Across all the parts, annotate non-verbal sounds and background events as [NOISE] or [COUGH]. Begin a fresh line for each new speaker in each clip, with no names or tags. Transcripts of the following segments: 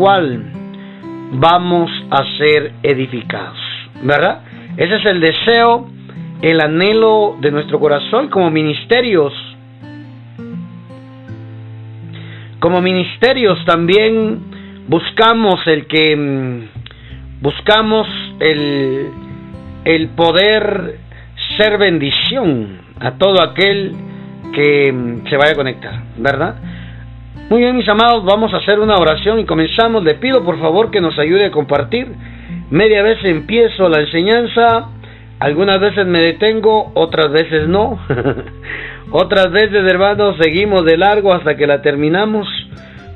cual vamos a ser edificados. ¿Verdad? Ese es el deseo, el anhelo de nuestro corazón como ministerios. Como ministerios también buscamos el que mm, buscamos el, el poder ser bendición a todo aquel que mm, se vaya a conectar, ¿verdad? Muy bien, mis amados, vamos a hacer una oración y comenzamos. Le pido por favor que nos ayude a compartir. Media vez empiezo la enseñanza, algunas veces me detengo, otras veces no. [LAUGHS] otras veces, hermanos, seguimos de largo hasta que la terminamos.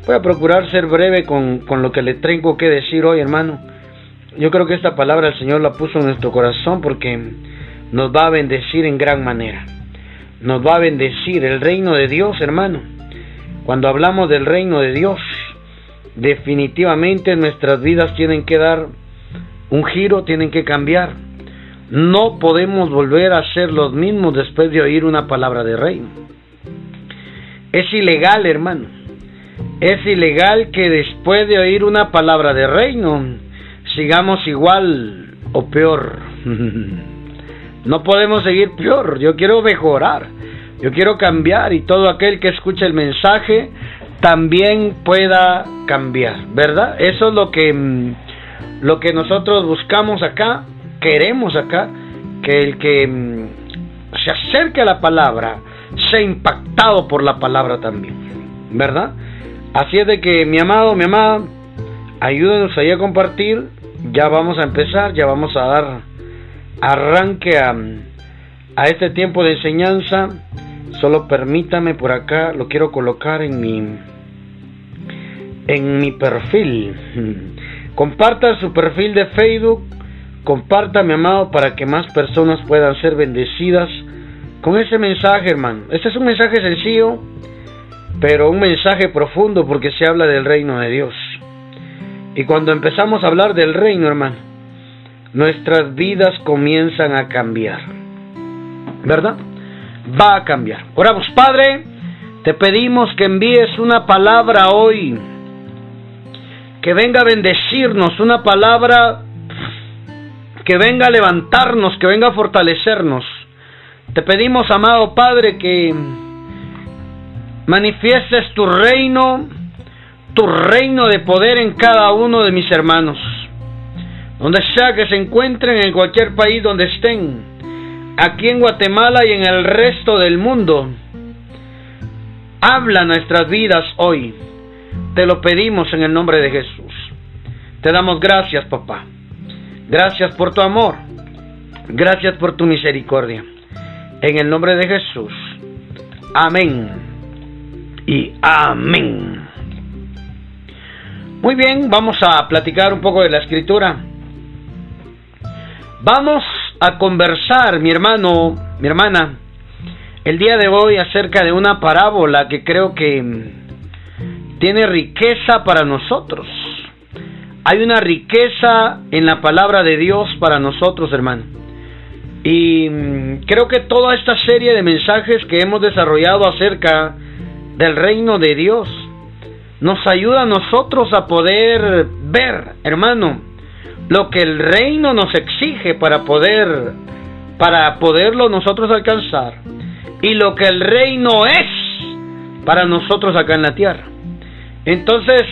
Voy a procurar ser breve con, con lo que le tengo que decir hoy, hermano. Yo creo que esta palabra el Señor la puso en nuestro corazón porque nos va a bendecir en gran manera. Nos va a bendecir el reino de Dios, hermano cuando hablamos del reino de Dios, definitivamente nuestras vidas tienen que dar un giro, tienen que cambiar. No podemos volver a ser los mismos después de oír una palabra de reino. Es ilegal, hermano. Es ilegal que después de oír una palabra de reino sigamos igual o peor. [LAUGHS] no podemos seguir peor. Yo quiero mejorar. Yo quiero cambiar y todo aquel que escuche el mensaje también pueda cambiar, ¿verdad? Eso es lo que mm, lo que nosotros buscamos acá, queremos acá, que el que mm, se acerque a la palabra sea impactado por la palabra también, ¿verdad? Así es de que mi amado, mi amada, ayúdenos ahí a compartir, ya vamos a empezar, ya vamos a dar arranque a, a este tiempo de enseñanza Solo permítame por acá, lo quiero colocar en mi en mi perfil. [LAUGHS] Comparta su perfil de Facebook, comparta mi amado para que más personas puedan ser bendecidas con ese mensaje, hermano. Este es un mensaje sencillo, pero un mensaje profundo porque se habla del reino de Dios. Y cuando empezamos a hablar del reino, hermano, nuestras vidas comienzan a cambiar. ¿Verdad? Va a cambiar. Oramos, Padre, te pedimos que envíes una palabra hoy, que venga a bendecirnos, una palabra que venga a levantarnos, que venga a fortalecernos. Te pedimos, amado Padre, que manifiestes tu reino, tu reino de poder en cada uno de mis hermanos, donde sea que se encuentren en cualquier país donde estén aquí en Guatemala y en el resto del mundo. Habla nuestras vidas hoy. Te lo pedimos en el nombre de Jesús. Te damos gracias, papá. Gracias por tu amor. Gracias por tu misericordia. En el nombre de Jesús. Amén. Y amén. Muy bien, vamos a platicar un poco de la escritura. Vamos a conversar, mi hermano, mi hermana, el día de hoy acerca de una parábola que creo que tiene riqueza para nosotros. Hay una riqueza en la palabra de Dios para nosotros, hermano. Y mm, creo que toda esta serie de mensajes que hemos desarrollado acerca del reino de Dios nos ayuda a nosotros a poder ver, hermano, lo que el reino nos exige para poder para poderlo nosotros alcanzar y lo que el reino es para nosotros acá en la tierra. Entonces,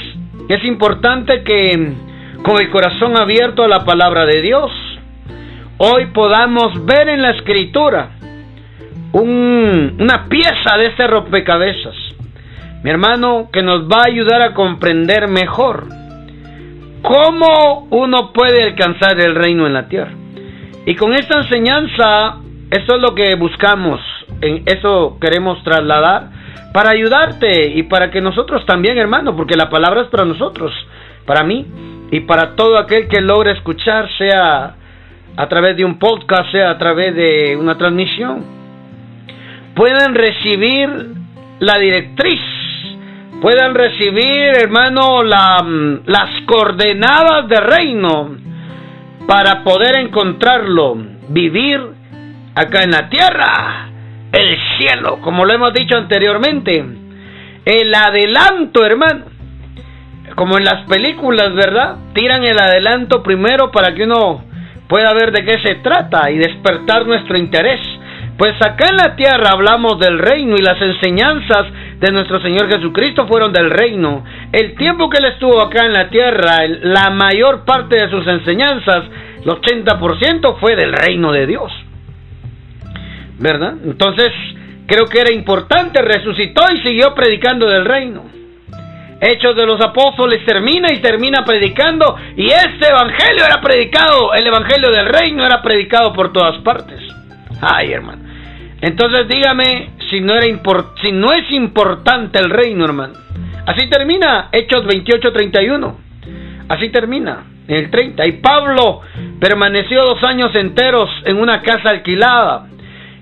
es importante que con el corazón abierto a la palabra de Dios, hoy podamos ver en la escritura una pieza de este rompecabezas. Mi hermano, que nos va a ayudar a comprender mejor cómo uno puede alcanzar el reino en la tierra. Y con esta enseñanza, eso es lo que buscamos, eso queremos trasladar para ayudarte y para que nosotros también, hermano, porque la palabra es para nosotros, para mí y para todo aquel que logre escuchar, sea a través de un podcast, sea a través de una transmisión, pueden recibir la directriz puedan recibir, hermano, las coordenadas de reino para poder encontrarlo, vivir acá en la tierra, el cielo, como lo hemos dicho anteriormente, el adelanto, hermano, como en las películas, ¿verdad? Tiran el adelanto primero para que uno pueda ver de qué se trata y despertar nuestro interés. Pues acá en la tierra hablamos del reino y las enseñanzas de nuestro Señor Jesucristo fueron del reino. El tiempo que Él estuvo acá en la tierra, la mayor parte de sus enseñanzas, el 80% fue del reino de Dios. ¿Verdad? Entonces, creo que era importante, resucitó y siguió predicando del reino. Hechos de los Apóstoles termina y termina predicando y este evangelio era predicado, el evangelio del reino era predicado por todas partes. Ay, hermano. Entonces dígame si no, era si no es importante el reino, hermano. Así termina Hechos 28-31. Así termina en el 30. Y Pablo permaneció dos años enteros en una casa alquilada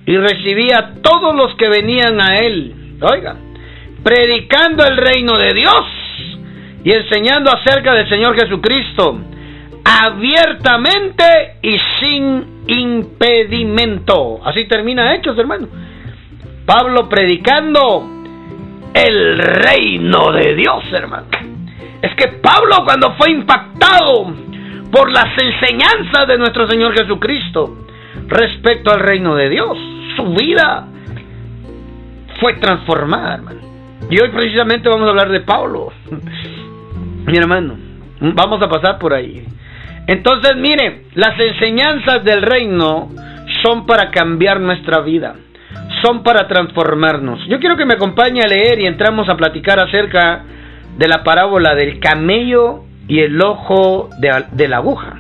y recibía a todos los que venían a él. Oiga, predicando el reino de Dios y enseñando acerca del Señor Jesucristo abiertamente y sin impedimento. Así termina Hechos, hermano. Pablo predicando el reino de Dios, hermano. Es que Pablo cuando fue impactado por las enseñanzas de nuestro Señor Jesucristo respecto al reino de Dios, su vida fue transformada, hermano. Y hoy precisamente vamos a hablar de Pablo. Mi hermano, vamos a pasar por ahí. Entonces, mire, las enseñanzas del reino son para cambiar nuestra vida, son para transformarnos. Yo quiero que me acompañe a leer y entramos a platicar acerca de la parábola del camello y el ojo de, la aguja.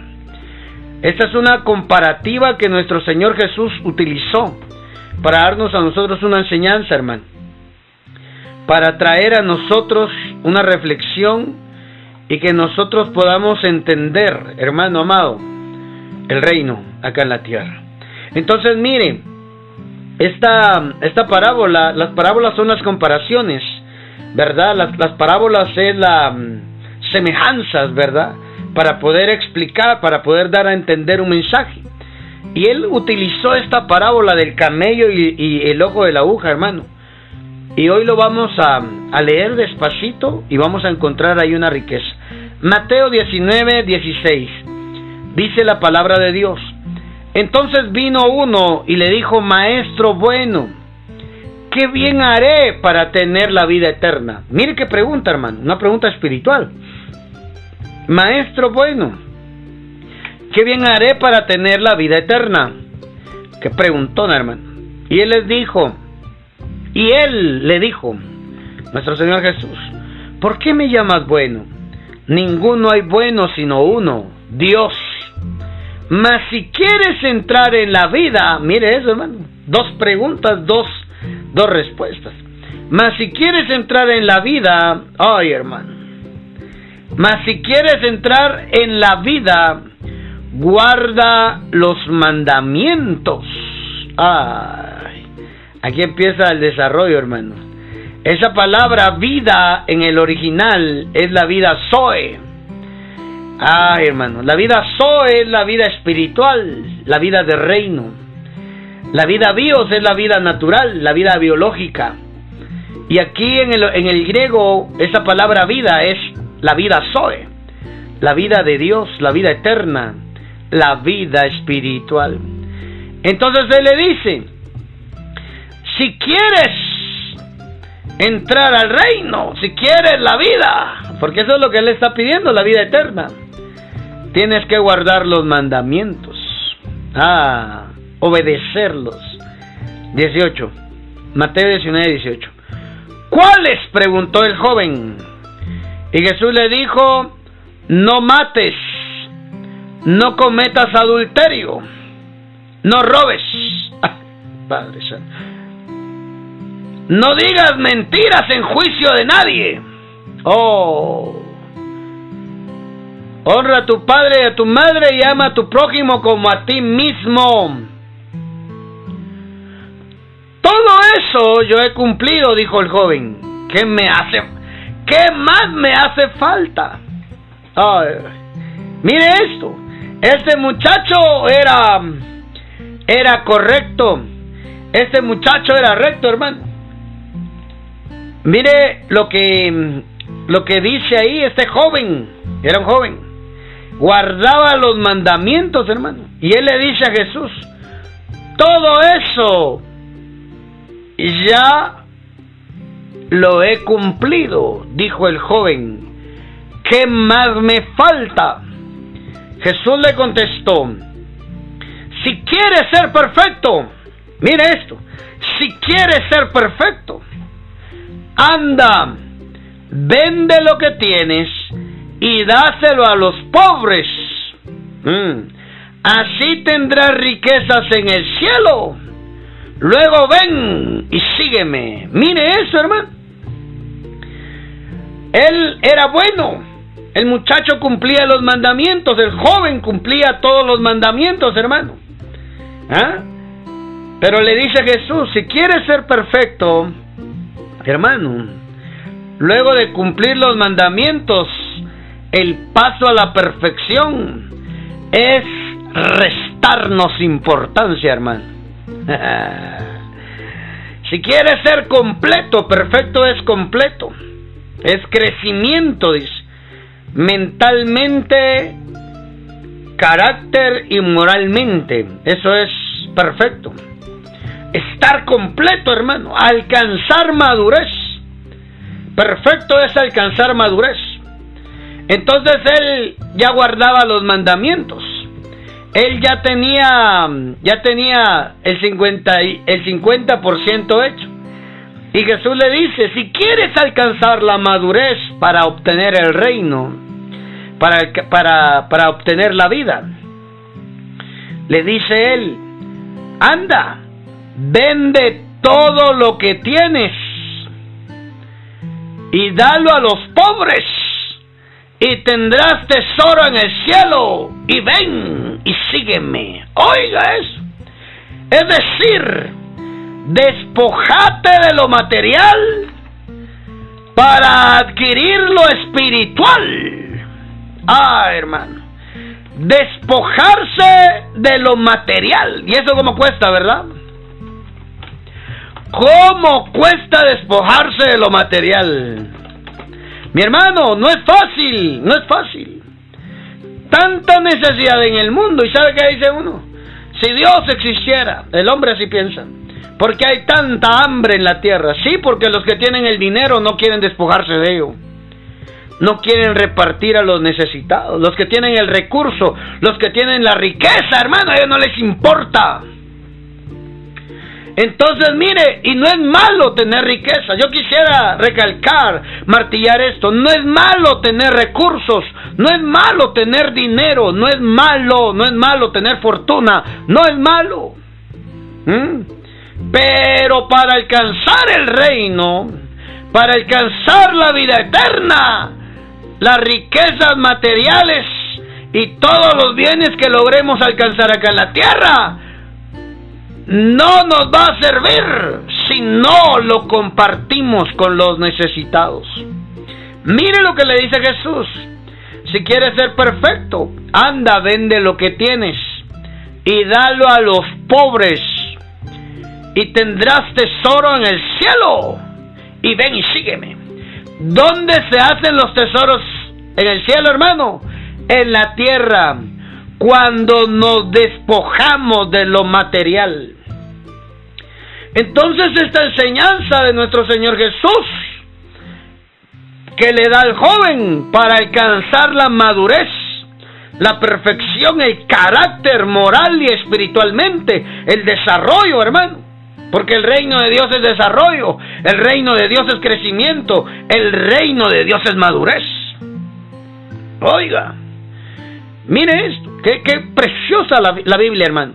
Esta es una comparativa que nuestro Señor Jesús utilizó para darnos a nosotros una enseñanza, hermano. Para traer a nosotros una reflexión y que nosotros podamos entender, hermano amado, el reino acá en la tierra. Entonces, mire, esta, esta parábola, las parábolas son las comparaciones, ¿verdad? Las, las parábolas es la mm, semejanzas, ¿verdad? Para poder explicar, para poder dar a entender un mensaje. Y él utilizó esta parábola del camello y, y el ojo de la aguja, hermano y hoy lo vamos a, leer despacito y vamos a encontrar ahí una riqueza. Mateo 19, 16. Dice la palabra de Dios. Entonces vino uno y le dijo, Maestro bueno, ¿qué bien haré para tener la vida eterna? Mire qué pregunta, hermano, una pregunta espiritual. Maestro bueno, ¿qué bien haré para tener la vida eterna? ¿Qué preguntó, hermano? Y él les dijo, y él le dijo, nuestro Señor Jesús, ¿por qué me llamas bueno? Ninguno hay bueno sino uno, Dios. Mas si quieres entrar en la vida, mire eso hermano, dos preguntas, dos, dos respuestas. Mas si quieres entrar en la vida, ay hermano, mas si quieres entrar en la vida, guarda los mandamientos. Ay. Aquí empieza el desarrollo, hermano. Esa palabra vida en el original es la vida Zoe. Ay, hermano, la vida Zoe es la vida espiritual, la vida de reino. La vida bios es la vida natural, la vida biológica. Y aquí en el, en el griego, esa palabra vida es la vida Zoe, la vida de Dios, la vida eterna, la vida espiritual. Entonces él le dice, si quieres entrar al reino, si quieres la vida, porque eso es lo que Él está pidiendo, la vida eterna, tienes que guardar los mandamientos, ah, obedecerlos. 18, Mateo 19, 18. ¿Cuáles? preguntó el joven. Y Jesús le dijo, no mates, no cometas adulterio, no robes. Padre Santo no digas mentiras en juicio de nadie. Oh. Honra a tu padre y a tu madre y ama a tu prójimo como a ti mismo. Todo eso yo he cumplido, dijo el joven. ¿Qué me hace? ¿Qué más me hace falta? mire esto. Este muchacho era era correcto. Este muchacho era recto, hermano. Mire lo que lo que dice ahí este joven, era un joven, guardaba los mandamientos, hermano. Y él le dice a Jesús, todo eso ya lo he cumplido, dijo el joven. ¿Qué más me falta? Jesús le contestó, si quieres ser perfecto, mire esto, si quieres ser perfecto, anda, vende lo que tienes y dáselo a los pobres. Mm. Así tendrás riquezas en el cielo. Luego ven y sígueme. Mire eso, hermano. Él era bueno. El muchacho cumplía los mandamientos. El joven cumplía todos los mandamientos, hermano. ¿Ah? Pero le dice Jesús, si quieres ser perfecto, hermano, luego de cumplir los mandamientos, el paso a la perfección es restarnos importancia, hermano. [LAUGHS] si quieres ser completo, perfecto es completo. Es crecimiento, dice. Mentalmente, carácter y moralmente. Eso es perfecto. Estar completo, hermano. Alcanzar madurez. Perfecto es alcanzar madurez. Entonces él ya guardaba los mandamientos. Él ya tenía ya tenía el 50 el 50% hecho. Y Jesús le dice, si quieres alcanzar la madurez para obtener el reino, para, para, para obtener la vida, le dice él, anda, vende todo lo que tienes y dalo a los pobres y tendrás tesoro en el cielo y ven y sígueme. Oiga eso. Es decir, despojate de lo material para adquirir lo espiritual. Ah, hermano. Despojarse de lo material. ¿Y eso cómo cuesta, verdad? ¿Cómo cuesta despojarse de lo material? Mi hermano, no es fácil, no es fácil. Tanta necesidad en el mundo. ¿Y sabe qué dice uno? Si Dios existiera, el hombre así piensa. Porque hay tanta hambre en la tierra. Sí, porque los que tienen el dinero no quieren despojarse de ello. No quieren repartir a los necesitados. Los que tienen el recurso, los que tienen la riqueza, hermano, a ellos no les importa. Entonces, mire, y no es malo tener riqueza. Yo quisiera recalcar, martillar esto. No es malo tener recursos. No es malo tener dinero. No es malo, no es malo tener fortuna. No es malo. ¿Mm? Pero para alcanzar el reino, para alcanzar la vida eterna, las riquezas materiales y todos los bienes que logremos alcanzar acá en la tierra, no nos va a servir si no lo compartimos con los necesitados. Mire lo que le dice Jesús. Si quieres ser perfecto, anda, vende lo que tienes y dalo a los pobres y tendrás tesoro en el cielo. Y ven y sígueme. ¿Dónde se hacen los tesoros en el cielo, hermano? En la tierra, cuando nos despojamos de lo material. Entonces esta enseñanza de nuestro Señor Jesús, que le da al joven para alcanzar la madurez, la perfección, el carácter moral y espiritualmente, el desarrollo, hermano. Porque el reino de Dios es desarrollo, el reino de Dios es crecimiento, el reino de Dios es madurez. Oiga, mire esto, qué, preciosa la, Biblia, hermano.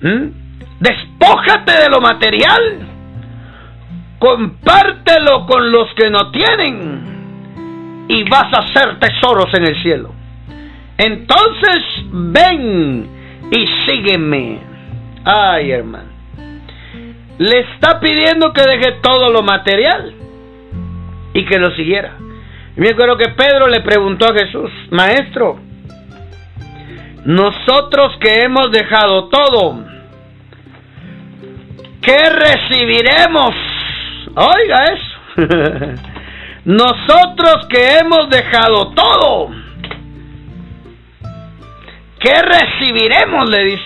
¿Mm? Despójate de lo material, compártelo con los que no tienen y vas a hacer tesoros en el cielo. Entonces ven y sígueme. Ay, hermano le está pidiendo que deje todo lo material y que lo siguiera. me acuerdo que Pedro le preguntó a Jesús, Maestro, nosotros que hemos dejado todo, ¿qué recibiremos? Oiga eso. [LAUGHS] nosotros que hemos dejado todo, ¿qué recibiremos? Le dice.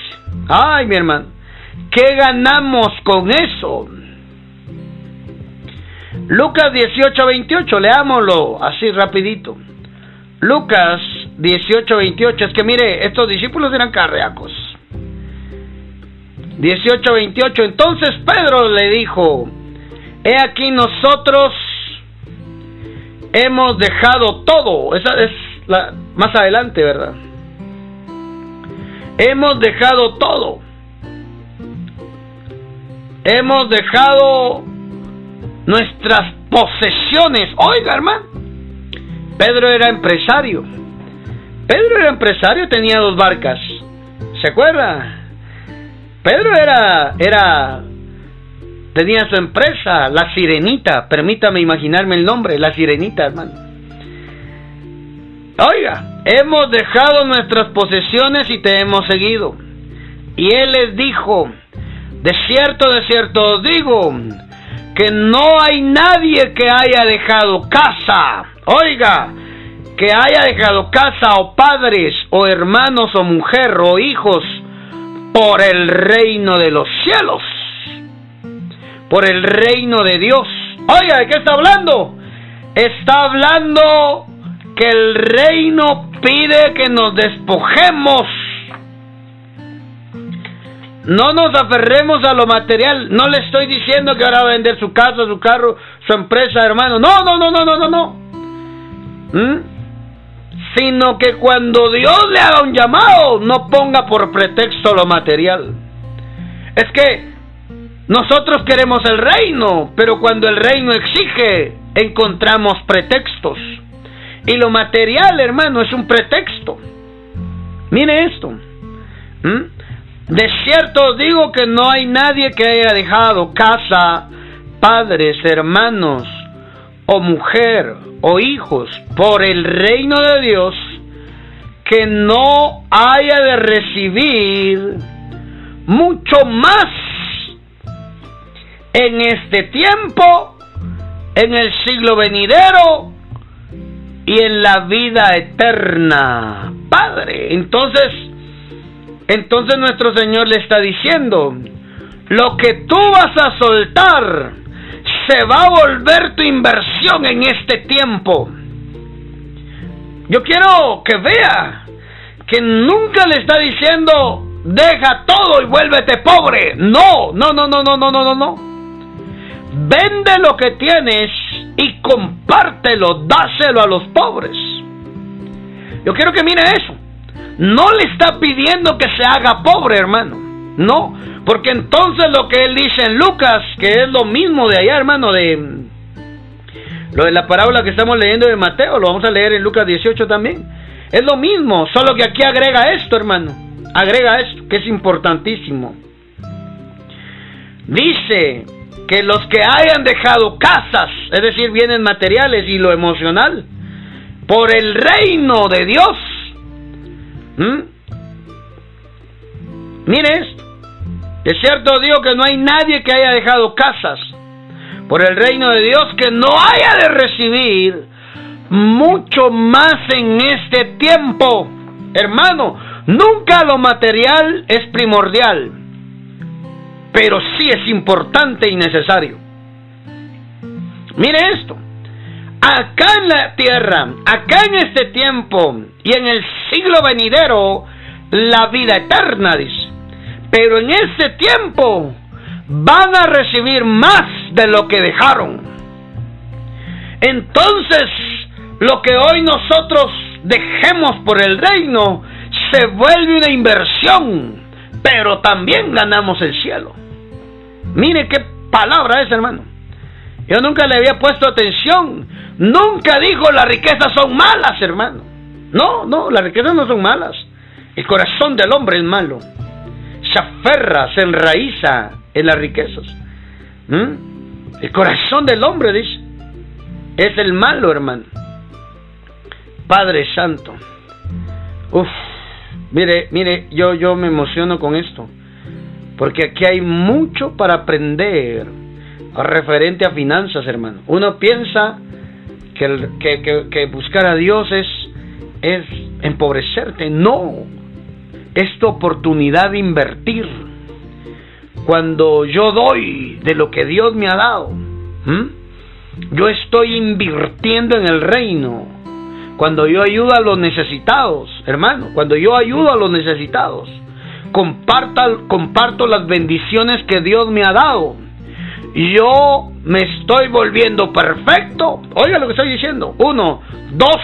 Ay, mi hermano, ¿qué ganamos con eso? Lucas 18, 28, leámoslo así rapidito. Lucas 18, 28, es que mire, estos discípulos eran carreacos. 18, 28, entonces Pedro le dijo, he aquí nosotros hemos dejado todo, esa es la, más adelante, ¿verdad? Hemos dejado todo. Hemos dejado nuestras posesiones. Oiga, hermano. Pedro era empresario. Pedro era empresario, tenía dos barcas. ¿Se acuerda? Pedro era era tenía su empresa, La Sirenita, permítame imaginarme el nombre, La Sirenita, hermano. Oiga, hemos dejado nuestras posesiones y te hemos seguido. Y él les dijo, de cierto, de cierto os digo, que no hay nadie que haya dejado casa, oiga, que haya dejado casa o padres o hermanos o mujer o hijos por el reino de los cielos, por el reino de Dios. Oiga, ¿de qué está hablando? Está hablando que el reino pide que nos despojemos no nos aferremos a lo material. No le estoy diciendo que ahora va a vender su casa, su carro, su empresa, hermano. No, no, no, no, no, no, no. ¿Mm? Sino que cuando Dios le haga un llamado, no ponga por pretexto lo material. Es que nosotros queremos el reino, pero cuando el reino exige, encontramos pretextos. Y lo material, hermano, es un pretexto. Mire esto. ¿Mm? De cierto digo que no hay nadie que haya dejado casa, padres, hermanos, o mujer, o hijos, por el reino de Dios, que no haya de recibir mucho más en este tiempo, en el siglo venidero y en la vida eterna. Padre, entonces, entonces nuestro Señor le está diciendo, lo que tú vas a soltar se va a volver tu inversión en este tiempo. Yo quiero que vea que nunca le está diciendo, deja todo y vuélvete pobre. No, no, no, no, no, no, no, no, no. Vende lo que tienes y compártelo, dáselo a los pobres. Yo quiero que mire eso. No le está pidiendo que se haga pobre, hermano. No, porque entonces lo que él dice en Lucas, que es lo mismo de allá, hermano, de lo de la parábola que estamos leyendo de Mateo, lo vamos a leer en Lucas 18 también. Es lo mismo, solo que aquí agrega esto, hermano. Agrega esto, que es importantísimo. Dice que los que hayan dejado casas, es decir, bienes materiales y lo emocional, por el reino de Dios. Mire esto. Es cierto, digo que no hay nadie que haya dejado casas por el reino de Dios que no haya de recibir mucho más en este tiempo. Hermano, nunca lo material es primordial, pero sí es importante y necesario. Mire esto acá en la tierra, acá en este tiempo y en el siglo venidero, la vida eterna, dice. Pero en este tiempo van a recibir más de lo que dejaron. Entonces, lo que hoy nosotros dejemos por el reino se vuelve una inversión, pero también ganamos el cielo. Mire qué palabra es, hermano. Yo nunca le había puesto atención. Nunca dijo las riquezas son malas, hermano. No, no, las riquezas no son malas. El corazón del hombre es malo. Se aferra, se enraiza en las riquezas. ¿Mm? El corazón del hombre, dice, es el malo, hermano. Padre Santo. Uf, mire, mire, yo, yo me emociono con esto. Porque aquí hay mucho para aprender referente a finanzas, hermano. Uno piensa que, buscar a Dios es empobrecerte. No, es tu oportunidad de invertir. Cuando yo doy de lo que Dios me ha dado, yo estoy invirtiendo en el reino. Cuando yo ayudo a los necesitados, hermano, cuando yo ayudo a los necesitados, comparto las bendiciones que Dios me ha dado. Yo me estoy volviendo perfecto. Oiga lo que estoy diciendo. Uno, dos,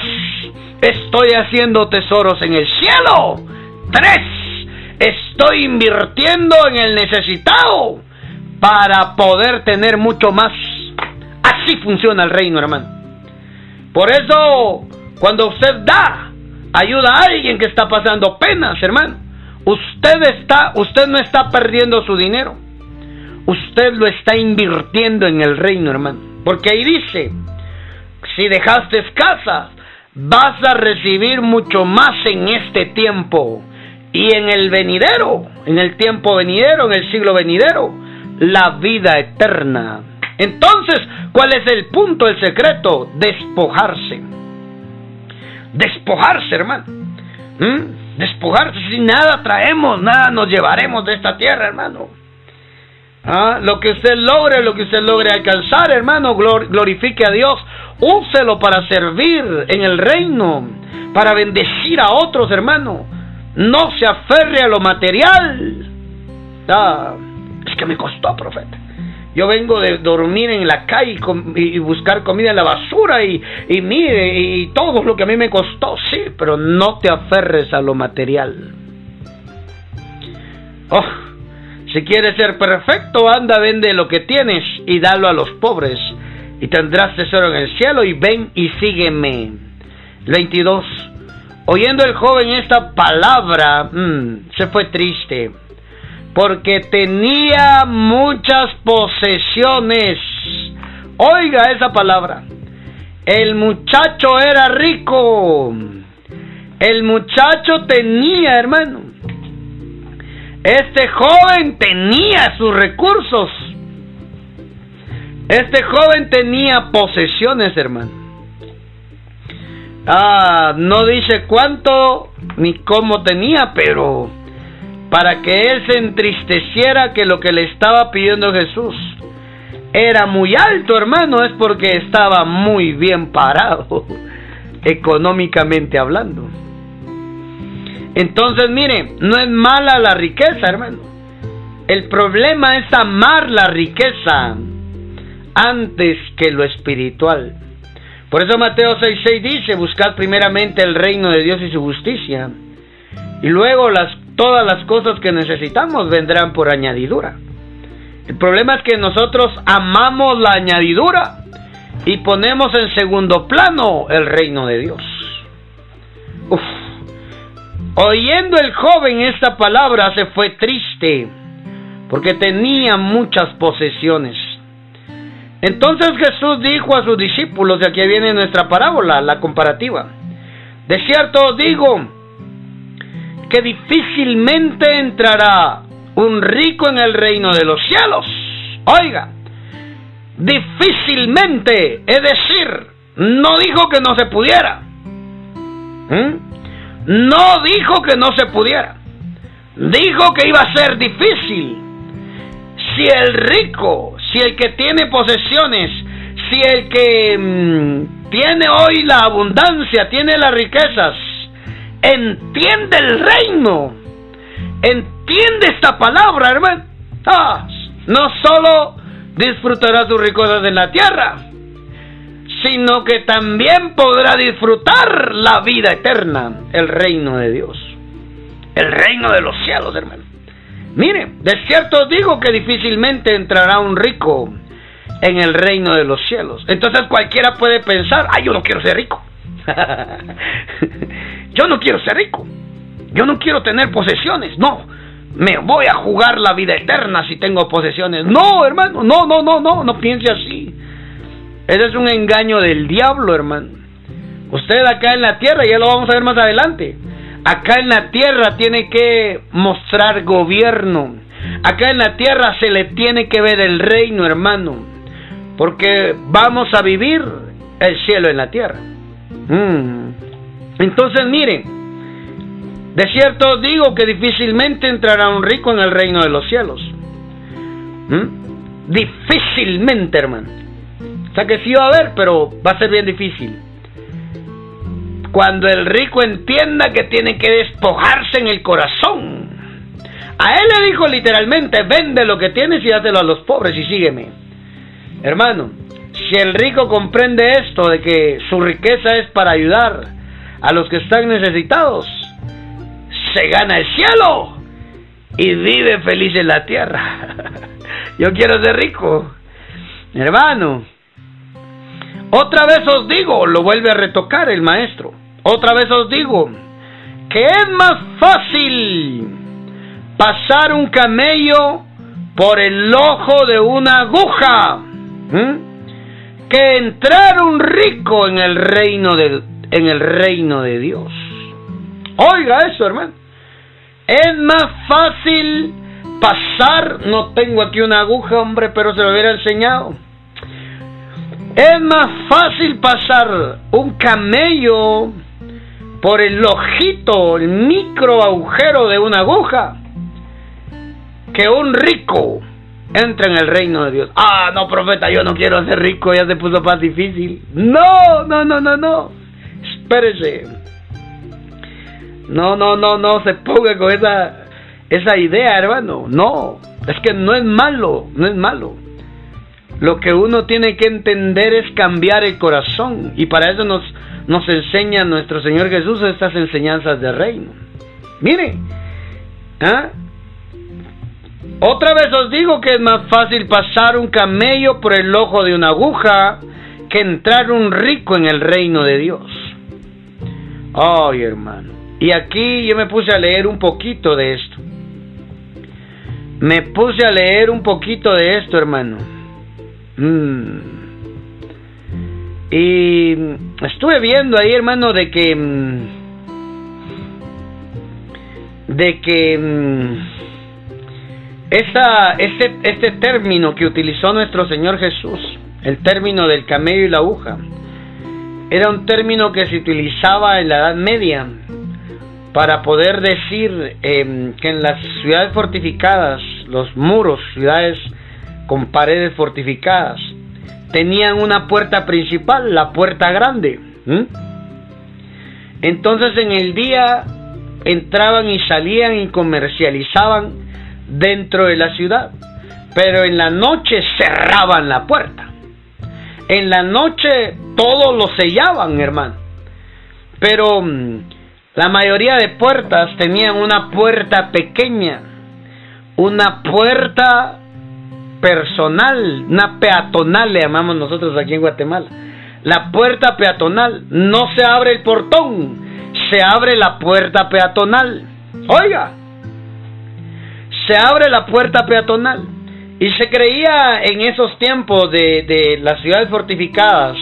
estoy haciendo tesoros en el cielo. Tres, estoy invirtiendo en el necesitado para poder tener mucho más. Así funciona el reino, hermano. Por eso, cuando usted da, ayuda a alguien que está pasando penas, hermano. Usted está, usted no está perdiendo su dinero. Usted lo está invirtiendo en el reino, hermano. Porque ahí dice, si dejaste casa, vas a recibir mucho más en este tiempo y en el venidero, en el tiempo venidero, en el siglo venidero, la vida eterna. Entonces, ¿cuál es el punto, el secreto? Despojarse. Despojarse, hermano. ¿Mm? Despojarse, si nada traemos, nada nos llevaremos de esta tierra, hermano. ¿Ah? Lo que usted logre, lo que usted logre alcanzar, hermano, glorifique a Dios. Úselo para servir en el reino, para bendecir a otros, hermano. No se aferre a lo material. Ah, es que me costó, profeta. Yo vengo de dormir en la calle y, buscar comida en la basura y, y mire, y todo lo que a mí me costó, sí, pero no te aferres a lo material. Oh, si quieres ser perfecto, anda, vende lo que tienes y dalo a los pobres, y tendrás tesoro en el cielo, y ven y sígueme. 22. Oyendo el joven esta palabra, mm, se fue triste, porque tenía muchas posesiones. Oiga esa palabra. El muchacho era rico. El muchacho tenía, hermano este joven tenía sus recursos. Este joven tenía posesiones, hermano. Ah, no dice cuánto ni cómo tenía, pero para que él se entristeciera que lo que le estaba pidiendo Jesús era muy alto, hermano, es porque estaba muy bien parado, [LAUGHS] económicamente hablando. Entonces, mire, no es mala la riqueza, hermano. El problema es amar la riqueza antes que lo espiritual. Por eso Mateo 6:6 dice, buscad primeramente el reino de Dios y su justicia, y luego las, todas las cosas que necesitamos vendrán por añadidura. El problema es que nosotros amamos la añadidura y ponemos en segundo plano el reino de Dios. Uf. Oyendo el joven esta palabra se fue triste, porque tenía muchas posesiones. Entonces Jesús dijo a sus discípulos, y aquí viene nuestra parábola, la comparativa. De cierto digo que difícilmente entrará un rico en el reino de los cielos. Oiga, difícilmente, es decir, no dijo que no se pudiera. ¿Mm? No dijo que no se pudiera. Dijo que iba a ser difícil. Si el rico, si el que tiene posesiones, si el que mm, tiene hoy la abundancia, tiene las riquezas, entiende el reino, entiende esta palabra, hermano. Ah, no solo disfrutará sus riquezas en la tierra, sino que también podrá disfrutar la vida eterna, el reino de Dios, el reino de los cielos, hermano. Mire, de cierto digo que difícilmente entrará un rico en el reino de los cielos. Entonces cualquiera puede pensar, ay, yo no quiero ser rico. [LAUGHS] yo no quiero ser rico. Yo no quiero tener posesiones. No, me voy a jugar la vida eterna si tengo posesiones. No, hermano, no, no, no, no, no piense así. Ese es un engaño del diablo, hermano. Usted acá en la tierra, ya lo vamos a ver más adelante. Acá en la tierra tiene que mostrar gobierno. Acá en la tierra se le tiene que ver el reino, hermano. Porque vamos a vivir el cielo en la tierra. Mm. Entonces miren, de cierto digo que difícilmente entrará un rico en el reino de los cielos. ¿Mm? Difícilmente, hermano. O sea que sí va a haber, pero va a ser bien difícil. Cuando el rico entienda que tiene que despojarse en el corazón. A él le dijo literalmente, vende lo que tienes y dátelo a los pobres y sígueme. Hermano, si el rico comprende esto de que su riqueza es para ayudar a los que están necesitados, se gana el cielo y vive feliz en la tierra. [LAUGHS] Yo quiero ser rico. Hermano, otra vez os digo, lo vuelve a retocar el maestro. Otra vez os digo que es más fácil pasar un camello por el ojo de una aguja que entrar un rico en el reino de en el reino de Dios. Oiga eso, hermano. Es más fácil pasar, no tengo aquí una aguja, hombre, pero se lo hubiera enseñado. Es más fácil pasar un camello por el ojito, el micro agujero de una aguja, que un rico entra en el reino de Dios. Ah, no, profeta, yo no quiero ser rico, ya se puso más difícil. No, no, no, no, no. Espérese. No, no, no, no se ponga con esa, esa idea, hermano. No, es que no es malo, no es malo. Lo que uno tiene que entender es cambiar el corazón. Y para eso nos, nos enseña nuestro Señor Jesús estas enseñanzas de reino. Mire, ¿ah? Otra vez os digo que es más fácil pasar un camello por el ojo de una aguja que entrar un rico en el reino de Dios. Ay, hermano. Y aquí yo me puse a leer un poquito de esto. Me puse a leer un poquito de esto, hermano. Mm. Y estuve viendo ahí, hermano, de que... Mm, de que mm, este, este término que utilizó nuestro Señor Jesús, el término del camello y la aguja, era un término que se utilizaba en la Edad Media para poder decir em, que en las ciudades fortificadas, los muros, ciudades con paredes fortificadas, tenían una puerta principal, la puerta grande. Entonces en el día entraban y salían y comercializaban dentro de la ciudad, pero en la noche cerraban la puerta. En la noche todos lo sellaban, hermano. Pero mm, la mayoría de puertas tenían una puerta pequeña, una puerta personal, una peatonal le llamamos nosotros aquí en Guatemala. La puerta peatonal, no se abre el portón, se abre la puerta peatonal. Oiga, se abre la puerta peatonal. Y se creía en esos tiempos de, de las ciudades fortificadas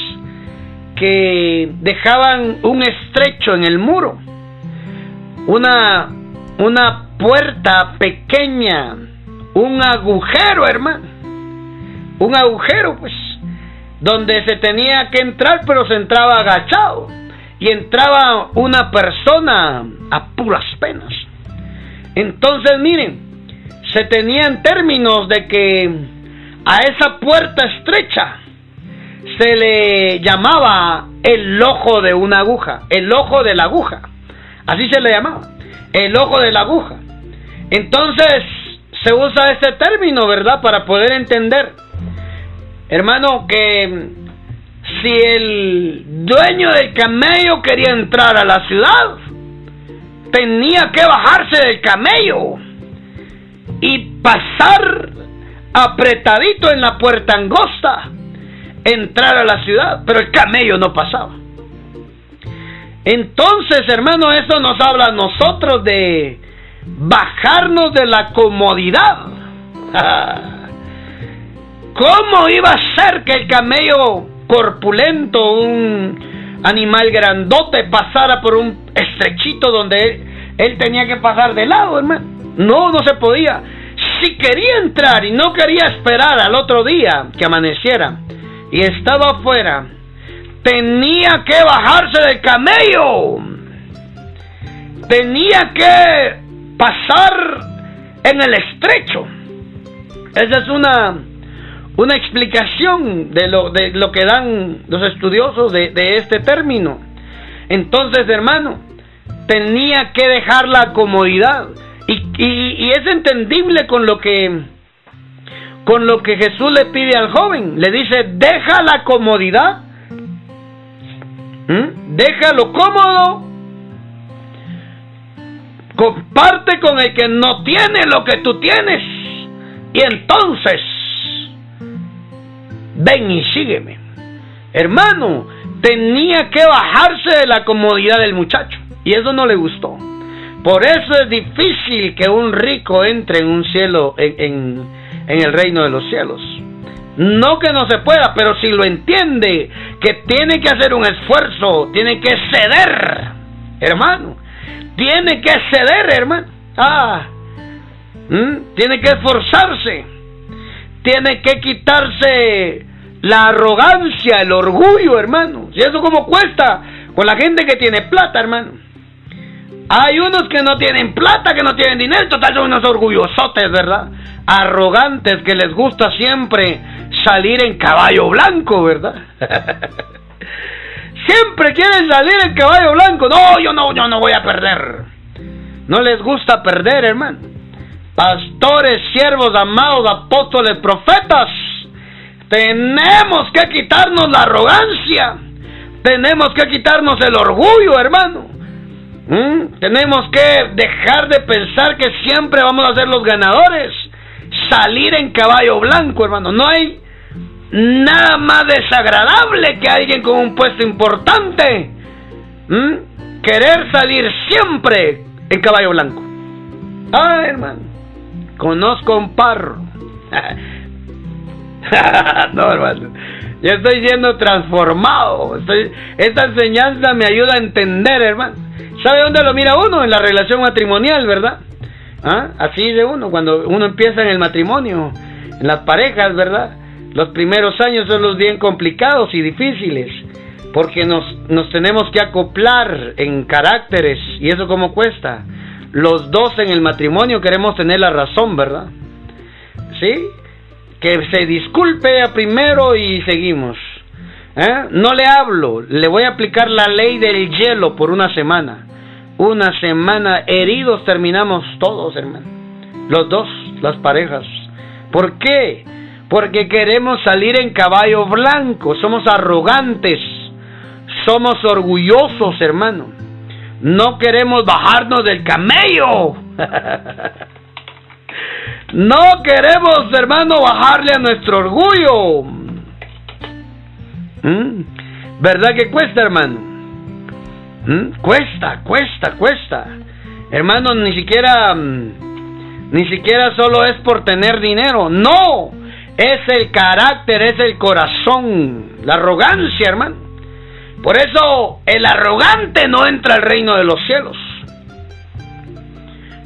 que dejaban un estrecho en el muro, una, una puerta pequeña, un agujero, hermano, un agujero, pues, donde se tenía que entrar, pero se entraba agachado y entraba una persona a puras penas. Entonces, miren, se tenían términos de que a esa puerta estrecha se le llamaba el ojo de una aguja, el ojo de la aguja, así se le llamaba, el ojo de la aguja. Entonces se usa este término, ¿verdad? Para poder entender, hermano, que si el dueño del camello quería entrar a la ciudad, tenía que bajarse del camello y pasar apretadito en la puerta angosta, entrar a la ciudad, pero el camello no pasaba. Entonces, hermano, eso nos habla a nosotros de bajarnos de la comodidad. [LAUGHS] ¿Cómo iba a ser que el camello corpulento, un animal grandote, pasara por un estrechito donde él, tenía que pasar de lado, hermano? No, no se podía. Si quería entrar y no quería esperar al otro día que amaneciera y estaba afuera, tenía que bajarse del camello. Tenía que pasar en el estrecho. Esa es una, una explicación de lo, de lo que dan los estudiosos de, este término. Entonces, hermano, tenía que dejar la comodidad. Y, y, es entendible con lo que con lo que Jesús le pide al joven. Le dice, deja la comodidad, ¿Mm? déjalo cómodo, comparte con el que no tiene lo que tú tienes. Y entonces, ven y sígueme. Hermano, tenía que bajarse de la comodidad del muchacho. Y eso no le gustó. Por eso es difícil que un rico entre en un cielo, en, en, el reino de los cielos. No que no se pueda, pero si lo entiende, que tiene que hacer un esfuerzo, tiene que ceder, hermano. Tiene que ceder, hermano. Ah, tiene que esforzarse. Tiene que quitarse la arrogancia, el orgullo, hermano. ¿Y eso como cuesta? Con la gente que tiene plata, hermano. Hay unos que no tienen plata, que no tienen dinero, total son unos orgullosotes, ¿verdad? Arrogantes que les gusta siempre salir en caballo blanco, ¿verdad? [LAUGHS] siempre quieren salir en caballo blanco. No, yo no, yo no voy a perder. No les gusta perder, hermano. Pastores, siervos, amados, apóstoles, profetas tenemos que quitarnos la arrogancia. Tenemos que quitarnos el orgullo, hermano. ¿Mm? Tenemos que dejar de pensar que siempre vamos a ser los ganadores. Salir en caballo blanco, hermano. No hay nada más desagradable que alguien con un puesto importante. Querer salir siempre en caballo blanco. Ah, hermano. Conozco un parro. [LAUGHS] no, hermano. Yo estoy siendo transformado. esta enseñanza me ayuda a entender, hermano. ¿Sabe dónde lo mira uno? En la relación matrimonial, ¿verdad? ¿Ah? Así de uno, cuando uno empieza en el matrimonio, en las parejas, ¿verdad? Los primeros años son los bien complicados y difíciles, porque nos, nos tenemos que acoplar en caracteres, y eso como cuesta. Los dos en el matrimonio queremos tener la razón, ¿verdad? ¿Sí? que se disculpe a primero y seguimos. ¿Eh? No le hablo, le voy a aplicar la ley del hielo por una semana. Una semana heridos terminamos todos, hermano. Los dos, las parejas. ¿Por qué? Porque queremos salir en caballo blanco, somos arrogantes, somos orgullosos, hermano. No queremos bajarnos del camello. [LAUGHS] No queremos, hermano, bajarle a nuestro orgullo. ¿Mm? ¿Verdad que cuesta, hermano? ¿Mm? Cuesta, cuesta, cuesta. Hermano, ni siquiera, mm, ni siquiera solo es por tener dinero. No, es el carácter, es el corazón, la arrogancia, hermano. Por eso el arrogante no entra al reino de los cielos.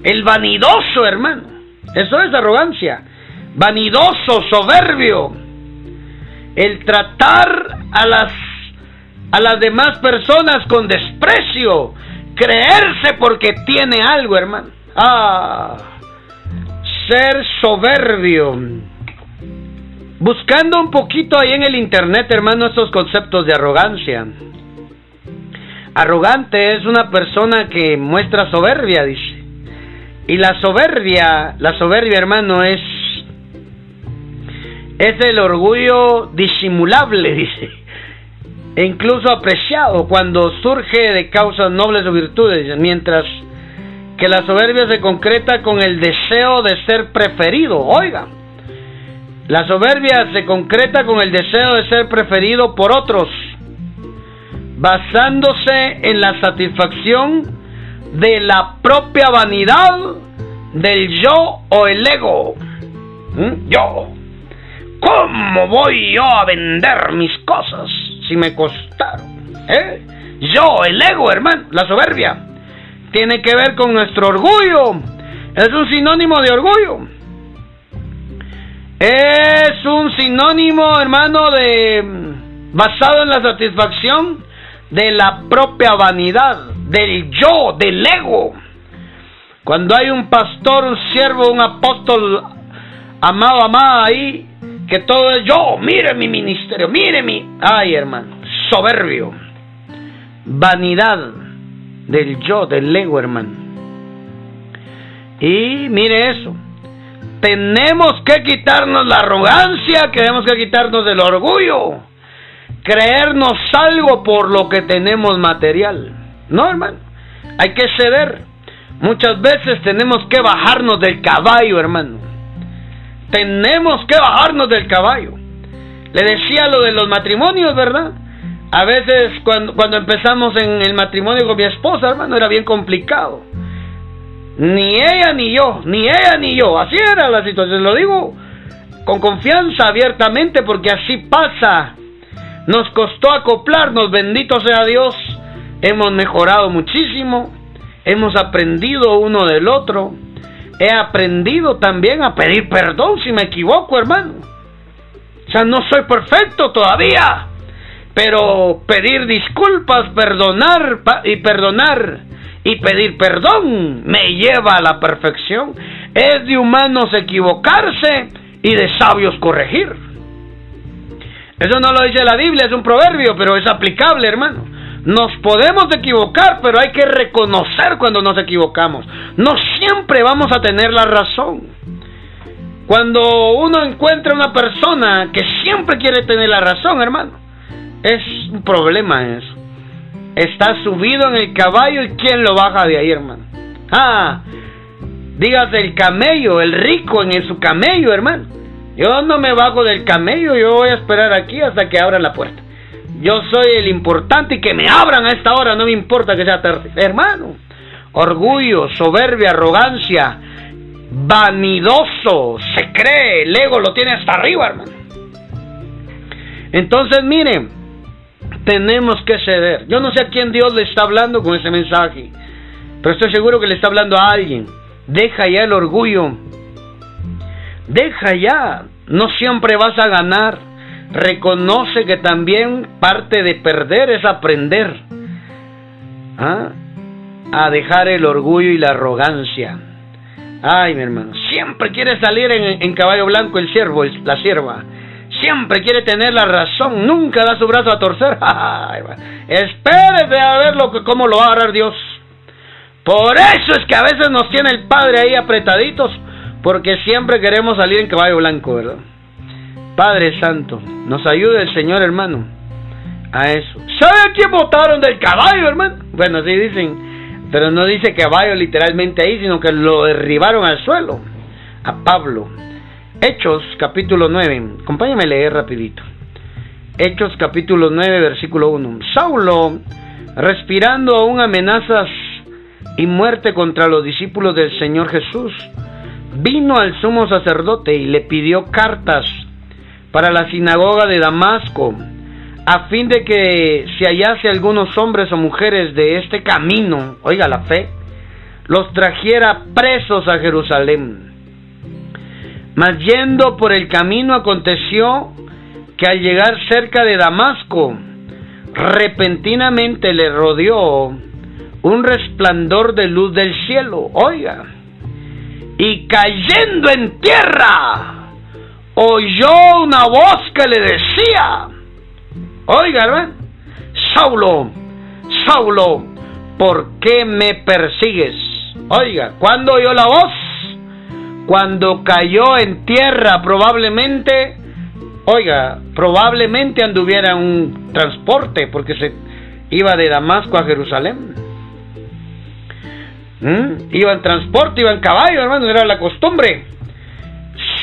El vanidoso, hermano. Eso es arrogancia. Vanidoso, soberbio. El tratar a las a las demás personas con desprecio, creerse porque tiene algo, hermano. Ah, ser soberbio. Buscando un poquito ahí en el internet, hermano, estos conceptos de arrogancia. Arrogante es una persona que muestra soberbia, dice. Y la soberbia, la soberbia, hermano, es es el orgullo disimulable, [LAUGHS] dice, e incluso apreciado cuando surge de causas nobles o virtudes, mientras que la soberbia se concreta con el deseo de ser preferido. Oiga, la soberbia se concreta con el deseo de ser preferido por otros, basándose en la satisfacción de la propia vanidad del yo o el ego. ¿Mm? Yo. ¿Cómo voy yo a vender mis cosas si me costaron? ¿Eh? Yo, el ego, hermano, la soberbia. Tiene que ver con nuestro orgullo. Es un sinónimo de orgullo. Es un sinónimo, hermano, de basado en la satisfacción de la propia vanidad, del yo, del ego. Cuando hay un pastor, un siervo, un apóstol, amado, amada ahí, que todo es yo, mire mi ministerio, mire mi... Ay, hermano, soberbio, vanidad del yo, del ego, hermano. Y mire eso, tenemos que quitarnos la arrogancia, tenemos que quitarnos el orgullo, creernos algo por lo que tenemos material. No, hermano, hay que ceder. Muchas veces tenemos que bajarnos del caballo, hermano. Tenemos que bajarnos del caballo. Le decía lo de los matrimonios, ¿verdad? A veces cuando, cuando empezamos en el matrimonio con mi esposa, hermano, era bien complicado. Ni ella ni yo, ni ella ni yo. Así era la situación. Lo digo con confianza, abiertamente, porque así pasa. Nos costó acoplarnos, bendito sea Dios. Hemos mejorado muchísimo. Hemos aprendido uno del otro. He aprendido también a pedir perdón si me equivoco, hermano. O sea, no soy perfecto todavía. Pero pedir disculpas, perdonar y perdonar y pedir perdón me lleva a la perfección. Es de humanos equivocarse y de sabios corregir. Eso no lo dice la Biblia, es un proverbio, pero es aplicable, hermano. Nos podemos equivocar, pero hay que reconocer cuando nos equivocamos. No siempre vamos a tener la razón. Cuando uno encuentra una persona que siempre quiere tener la razón, hermano, es un problema eso está subido en el caballo y quién lo baja de ahí, hermano. Ah, dígase el camello, el rico en su camello, hermano. Yo no me bajo del camello, yo voy a esperar aquí hasta que abran la puerta. Yo soy el importante y que me abran a esta hora, no me importa que sea tarde. Hermano, orgullo, soberbia, arrogancia, vanidoso, se cree, el ego lo tiene hasta arriba, hermano. Entonces, miren, tenemos que ceder. Yo no sé a quién Dios le está hablando con ese mensaje, pero estoy seguro que le está hablando a alguien. Deja ya el orgullo. Deja ya. No siempre vas a ganar. Reconoce que también parte de perder es aprender ¿ah? a dejar el orgullo y la arrogancia. Ay, mi hermano, siempre quiere salir en, en caballo blanco el siervo, la sierva siempre quiere tener la razón, nunca da su brazo a torcer. [LAUGHS] Espérese a ver lo que, cómo lo va a agarrar Dios. Por eso es que a veces nos tiene el Padre ahí apretaditos, porque siempre queremos salir en caballo blanco, ¿verdad? Padre Santo, nos ayude el Señor, hermano, a eso. ¿Sabe a quién votaron del caballo, hermano? Bueno, sí dicen, pero no dice caballo literalmente ahí, sino que lo derribaron al suelo. A Pablo. Hechos capítulo 9. Acompáñame a leer rapidito. Hechos capítulo 9 versículo 1. Saulo, respirando aún amenazas y muerte contra los discípulos del Señor Jesús, vino al sumo sacerdote y le pidió cartas para la sinagoga de Damasco, a fin de que si hallase algunos hombres o mujeres de este camino, oiga la fe, los trajera presos a Jerusalén. Mas yendo por el camino aconteció que al llegar cerca de Damasco, repentinamente le rodeó un resplandor de luz del cielo, oiga, y cayendo en tierra, oyó una voz que le decía, oiga, hermano, Saulo, Saulo, ¿por qué me persigues? Oiga, ¿cuándo oyó la voz? Cuando cayó en tierra probablemente, oiga, probablemente anduviera un transporte porque se iba de Damasco a Jerusalén. ¿Mm? Iba en transporte, iba en caballo, hermano, era la costumbre.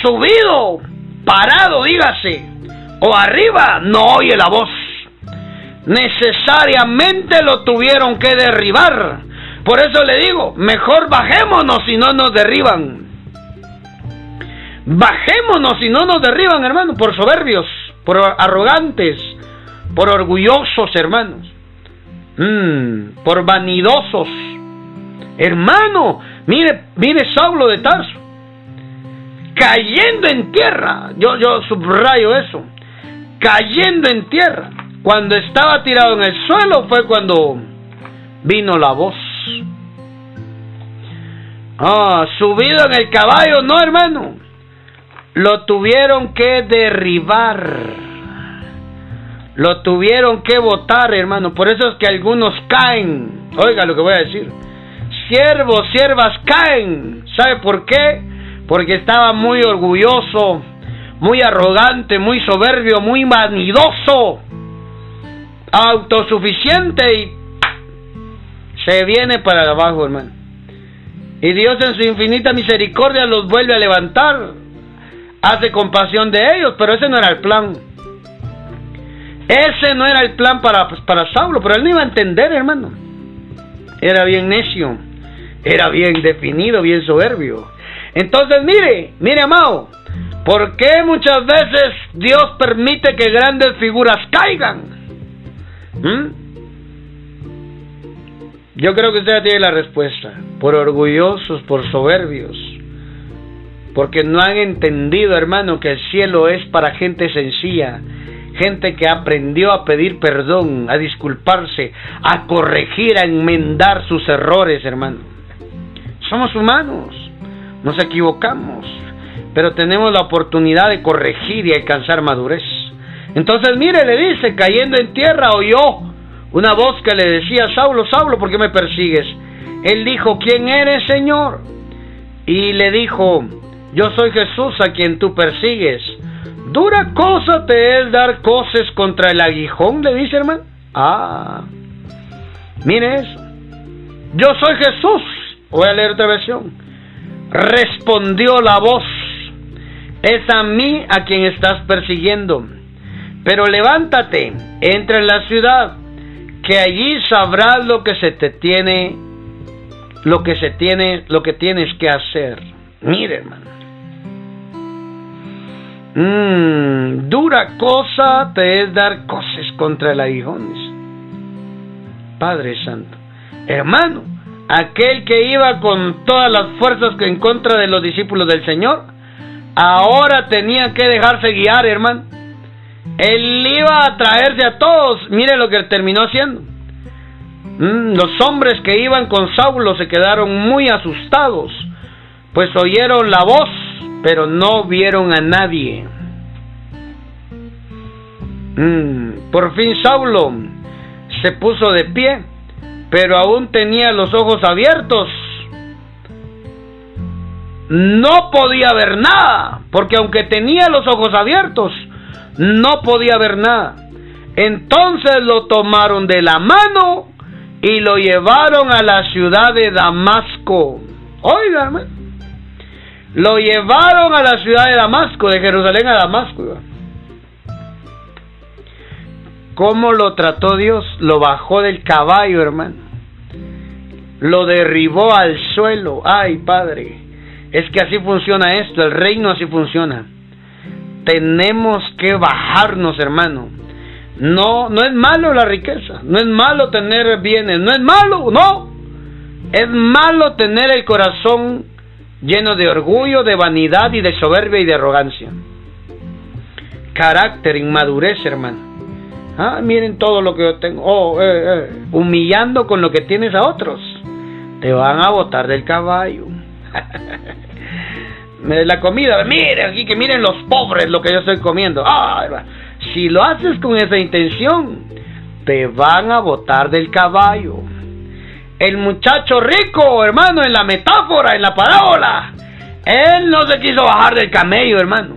Subido, parado, dígase, o arriba, no oye la voz. Necesariamente lo tuvieron que derribar. Por eso le digo, mejor bajémonos si no nos derriban. Bajémonos y no nos derriban, hermanos, por soberbios, por arrogantes, por orgullosos, hermanos, mm, por vanidosos. Hermano, mire, mire Saulo de Tarso, cayendo en tierra, yo, yo subrayo eso, cayendo en tierra. Cuando estaba tirado en el suelo fue cuando vino la voz. Ah, subido en el caballo, no hermano. Lo tuvieron que derribar. Lo tuvieron que botar, hermano. Por eso es que algunos caen. Oiga lo que voy a decir. Siervos, siervas caen. ¿Sabe por qué? Porque estaba muy orgulloso, muy arrogante, muy soberbio, muy vanidoso, autosuficiente y se viene para abajo, hermano. Y Dios en su infinita misericordia los vuelve a levantar. Hace compasión de ellos, pero ese no era el plan. Ese no era el plan para, pues, para Saulo, pero él no iba a entender, hermano. Era bien necio, era bien definido, bien soberbio. Entonces, mire, mire, amado, ¿por qué muchas veces Dios permite que grandes figuras caigan? ¿Mm? Yo creo que usted ya tiene la respuesta. Por orgullosos, por soberbios. Porque no han entendido, hermano, que el cielo es para gente sencilla. Gente que aprendió a pedir perdón, a disculparse, a corregir, a enmendar sus errores, hermano. Somos humanos, nos equivocamos, pero tenemos la oportunidad de corregir y alcanzar madurez. Entonces, mire, le dice, cayendo en tierra, oyó una voz que le decía, Saulo, Saulo, ¿por qué me persigues? Él dijo, ¿quién eres, Señor? Y le dijo, yo soy Jesús a quien tú persigues. Dura cosa te es dar coces contra el aguijón, le dice hermano. Ah, mire eso. Yo soy Jesús. Voy a leer otra versión. Respondió la voz. Es a mí a quien estás persiguiendo. Pero levántate, entra en la ciudad que allí sabrás lo que se te tiene, lo que se tiene, lo que tienes que hacer. Mire, hermano. Mm, dura cosa te es dar cosas contra el aguijón. Padre Santo. Hermano, aquel que iba con todas las fuerzas en contra de los discípulos del Señor, ahora tenía que dejarse guiar, hermano. Él iba a traerse a todos. Mire lo que terminó haciendo. Mm, los hombres que iban con Saulo se quedaron muy asustados, pues oyeron la voz, pero no vieron a nadie. Mm, por fin Saulo se puso de pie, pero aún tenía los ojos abiertos. No podía ver nada, porque aunque tenía los ojos abiertos, no podía ver nada. Entonces lo tomaron de la mano y lo llevaron a la ciudad de Damasco. Oigan, lo llevaron a la ciudad de Damasco, de Jerusalén a Damasco. ¿Cómo lo trató Dios? Lo bajó del caballo, hermano. Lo derribó al suelo. Ay, Padre. Es que así funciona esto. El reino así funciona tenemos que bajarnos, hermano. No, no es malo la riqueza, no es malo tener bienes, no es malo, no. Es malo tener el corazón lleno de orgullo, de vanidad y de soberbia y de arrogancia. Carácter, inmadurez, hermano. Ah, miren todo lo que yo tengo. Oh, eh, eh. Humillando con lo que tienes a otros. Te van a botar del caballo. [LAUGHS] la comida, miren aquí que miren los pobres lo que yo estoy comiendo. si lo haces con esa intención, te van a botar del caballo. El muchacho rico, hermano, en la metáfora, en la parábola, él no se quiso bajar del camello, hermano.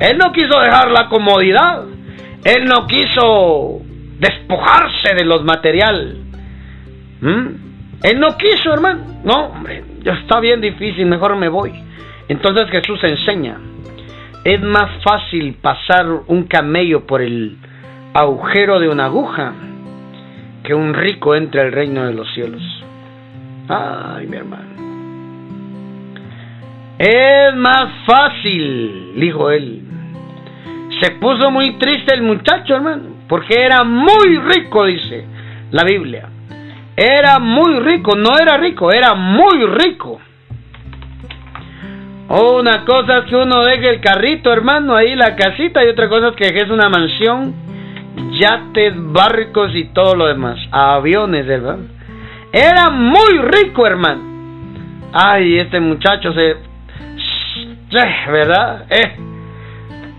Él no quiso dejar la comodidad. Él no quiso despojarse de los materiales. ¿Mm? Él no quiso, hermano. No, hombre, ya está bien difícil, mejor me voy. Entonces Jesús enseña, es más fácil pasar un camello por el agujero de una aguja que un rico entre al reino de los cielos. Ay, mi hermano. Es más fácil, dijo él. Se puso muy triste el muchacho, hermano, porque era muy rico, dice la Biblia. Era muy rico, no era rico, era muy rico. Una cosa es que uno deje el carrito, hermano, ahí la casita, y otra cosa es que es una mansión yates, barcos y todo lo demás, aviones, ¿verdad? Era muy rico, hermano. Ay, este muchacho se... [SNIFFS] ¿Verdad? Eh,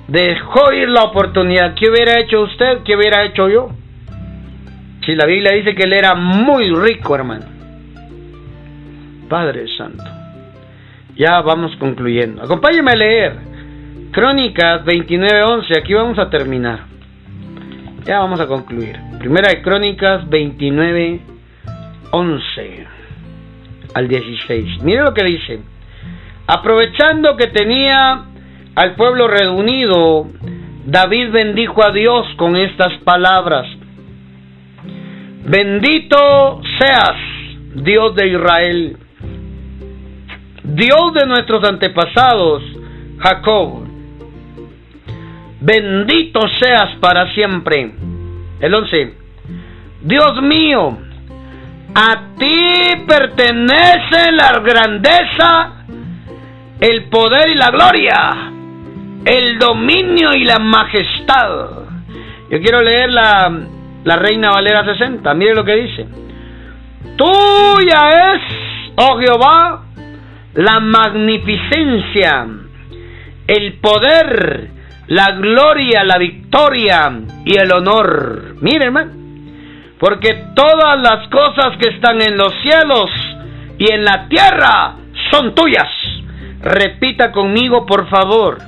dejó ir la oportunidad. ¿Qué hubiera hecho usted? ¿Qué hubiera hecho yo? Si la Biblia dice que él era muy rico, hermano. Padre Santo. Ya vamos concluyendo. Acompáñeme a leer. Crónicas 29:11. Aquí vamos a terminar. Ya vamos a concluir. Primera de Crónicas 29:11 al 16. Mire lo que dice. Aprovechando que tenía al pueblo reunido, David bendijo a Dios con estas palabras. Bendito seas, Dios de Israel, Dios de nuestros antepasados, Jacob. Bendito seas para siempre. El 11. Dios mío, a ti pertenece la grandeza, el poder y la gloria, el dominio y la majestad. Yo quiero leer la, la Reina Valera 60. Mire lo que dice. Tuya es, oh Jehová, la magnificencia, el poder, la gloria, la victoria y el honor. Mire, hermano porque todas las cosas que están en los cielos y en la tierra son tuyas. Repita conmigo, por favor.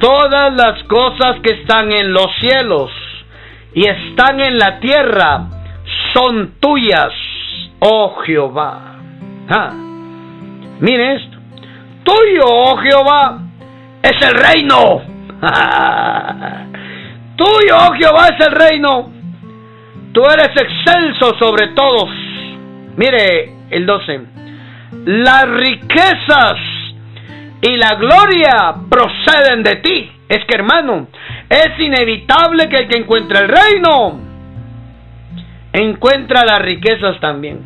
Todas las cosas que están en los cielos y están en la tierra son tuyas, oh Jehová. Ah, mire esto. Tuyo, oh Jehová, es el reino. [LAUGHS] Tuyo, oh Jehová, es el reino Tú eres excelso sobre todos. Mire el 12. Las riquezas y la gloria proceden de ti. Es que hermano, es inevitable que el que encuentra el reino encuentra las riquezas también.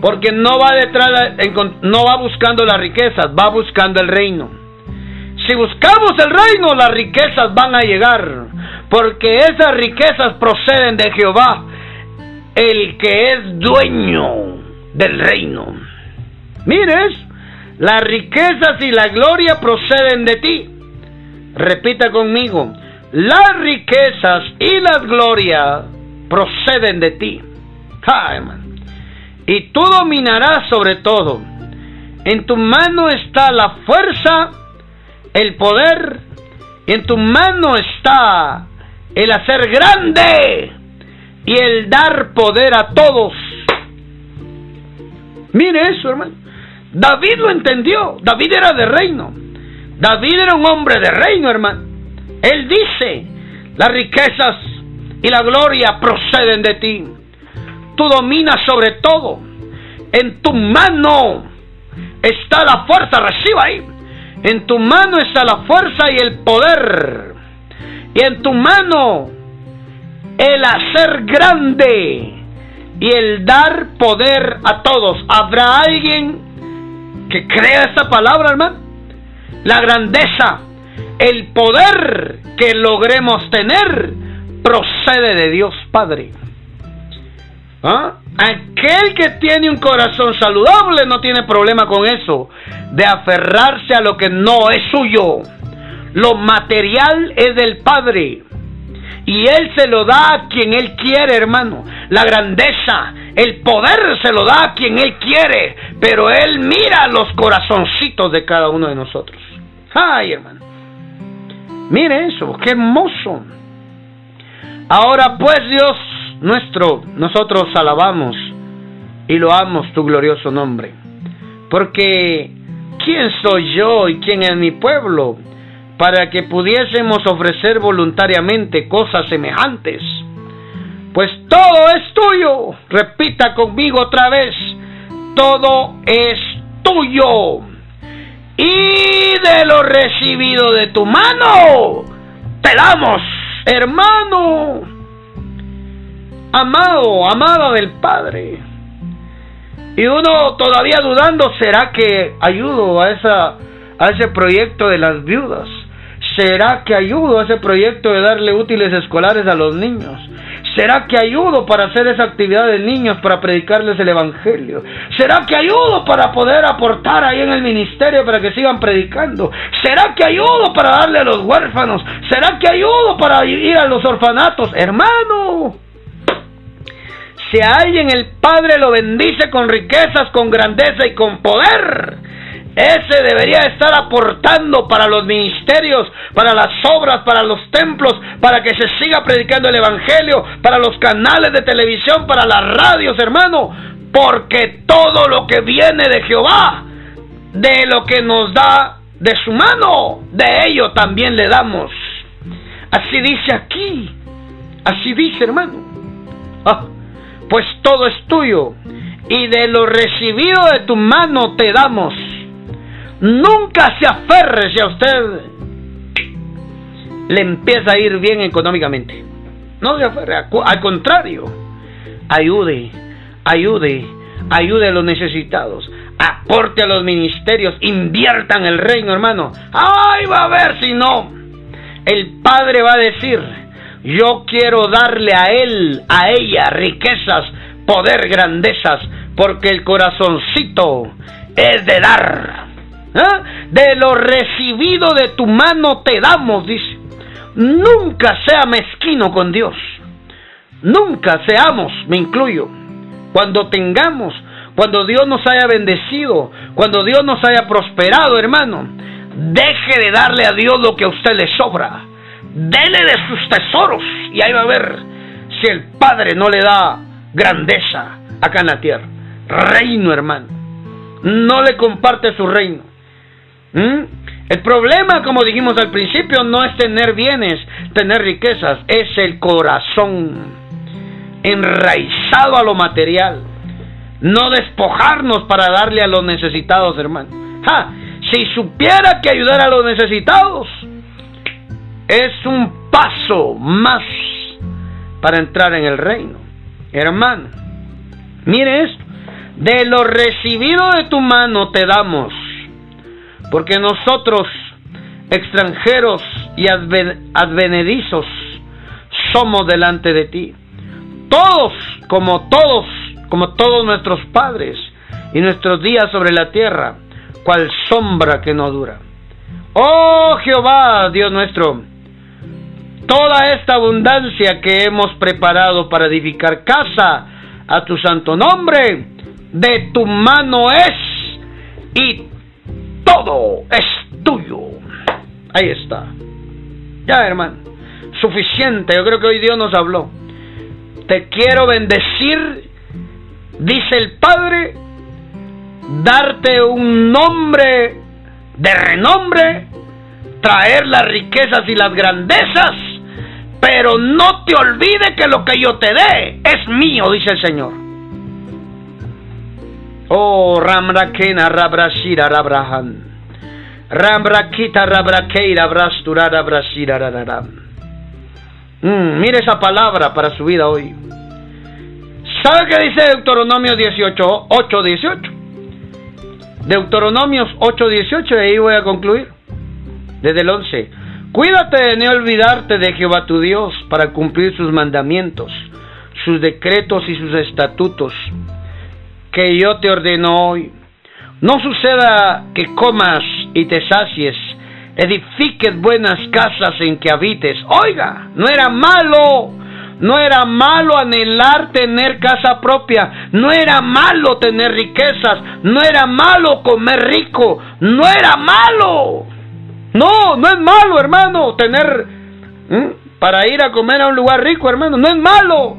Porque no va detrás, no va buscando las riquezas, va buscando el reino. Si buscamos el reino, las riquezas van a llegar porque esas riquezas proceden de Jehová, el que es dueño del reino. Mires, las riquezas y la gloria proceden de ti. Repita conmigo, las riquezas y la gloria proceden de ti. y tú dominarás sobre todo. En tu mano está la fuerza, el poder, en tu mano está el hacer grande y el dar poder a todos. Mire eso, hermano. David lo entendió. David era de reino. David era un hombre de reino, hermano. Él dice, las riquezas y la gloria proceden de ti. Tú dominas sobre todo. En tu mano está la fuerza, reciba ahí. En tu mano está la fuerza y el poder y en tu mano el hacer grande y el dar poder a todos. ¿Habrá alguien que crea esta palabra, hermano? La grandeza, el poder que logremos tener procede de Dios Padre. ¿Ah? Aquel que tiene un corazón saludable no tiene problema con eso, de aferrarse a lo que no es suyo. Lo material es del Padre. Y Él se lo da a quien Él quiere, hermano. La grandeza, el poder se lo da a quien Él quiere. Pero Él mira los corazoncitos de cada uno de nosotros. Ay, hermano. Mire eso, qué hermoso. Ahora pues Dios nuestro, nosotros alabamos y loamos tu glorioso nombre. Porque ¿quién soy yo y quién es mi pueblo? para que pudiésemos ofrecer voluntariamente cosas semejantes. Pues todo es tuyo. Repita conmigo otra vez. Todo es tuyo. Y de lo recibido de tu mano, te damos, hermano, amado, amada del Padre. Y uno todavía dudando, ¿será que ayudo a, esa, a ese proyecto de las viudas? ¿Será que ayudo a ese proyecto de darle útiles escolares a los niños? ¿Será que ayudo para hacer esa actividad de niños para predicarles el Evangelio? ¿Será que ayudo para poder aportar ahí en el ministerio para que sigan predicando? ¿Será que ayudo para darle a los huérfanos? ¿Será que ayudo para ir a los orfanatos? Hermano, si a alguien el Padre lo bendice con riquezas, con grandeza y con poder, ese debería estar aportando para los ministerios, para las obras, para los templos, para que se siga predicando el Evangelio, para los canales de televisión, para las radios, hermano. Porque todo lo que viene de Jehová, de lo que nos da de su mano, de ello también le damos. Así dice aquí, así dice hermano. Ah, pues todo es tuyo y de lo recibido de tu mano te damos Nunca se aferre si a usted le empieza a ir bien económicamente. No se aferre, al contrario, ayude, ayude, ayude a los necesitados, aporte a los ministerios, invierta en el reino, hermano. Ay, va a ver si no. El Padre va a decir, yo quiero darle a él, a ella, riquezas, poder, grandezas, porque el corazoncito es de dar. ¿Ah? De lo recibido de tu mano te damos, dice. Nunca sea mezquino con Dios. Nunca seamos, me incluyo. Cuando tengamos, cuando Dios nos haya bendecido, cuando Dios nos haya prosperado, hermano, deje de darle a Dios lo que a usted le sobra. Dele de sus tesoros y ahí va a ver si el Padre no le da grandeza acá en la tierra. Reino, hermano. No le comparte su reino. ¿Mm? El problema, como dijimos al principio, no es tener bienes, tener riquezas, es el corazón enraizado a lo material. No despojarnos para darle a los necesitados, hermano. Si supiera que ayudar a los necesitados es un paso más para entrar en el reino. Hermano, mire esto. De lo recibido de tu mano te damos porque nosotros, extranjeros y advenedizos, somos delante de ti. Todos, como todos, como todos nuestros padres, y nuestros días sobre la tierra, cual sombra que no dura. Oh Jehová, Dios nuestro, toda esta abundancia que hemos preparado para edificar casa a tu santo nombre, de tu mano es, y todo es tuyo. Ahí está. Ya, hermano. Suficiente. Yo creo que hoy Dios nos habló. Te quiero bendecir, dice el Padre, darte un nombre de renombre, traer las riquezas y las grandezas, pero no te olvide que lo que yo te dé es mío, dice el Señor. Oh, Ramrakena Rabrashira Rabrahan. Rambrakita Rabrakeira Brasturada Brashira Rararam. Mm, mire esa palabra para su vida hoy. ¿Sabe qué dice Deuteronomio 18, 8, 18? Deuteronomios 8, 18, y ahí voy a concluir. Desde el 11. Cuídate de no olvidarte de Jehová tu Dios para cumplir sus mandamientos, sus decretos y sus estatutos que yo te ordeno hoy. No suceda que comas y te sacies, edifiques buenas casas en que habites. Oiga, no era malo, no era malo anhelar tener casa propia, no era malo tener riquezas, no era malo comer rico, no era malo. No, no es malo, hermano, tener para ir a comer a un lugar rico, hermano, no es malo.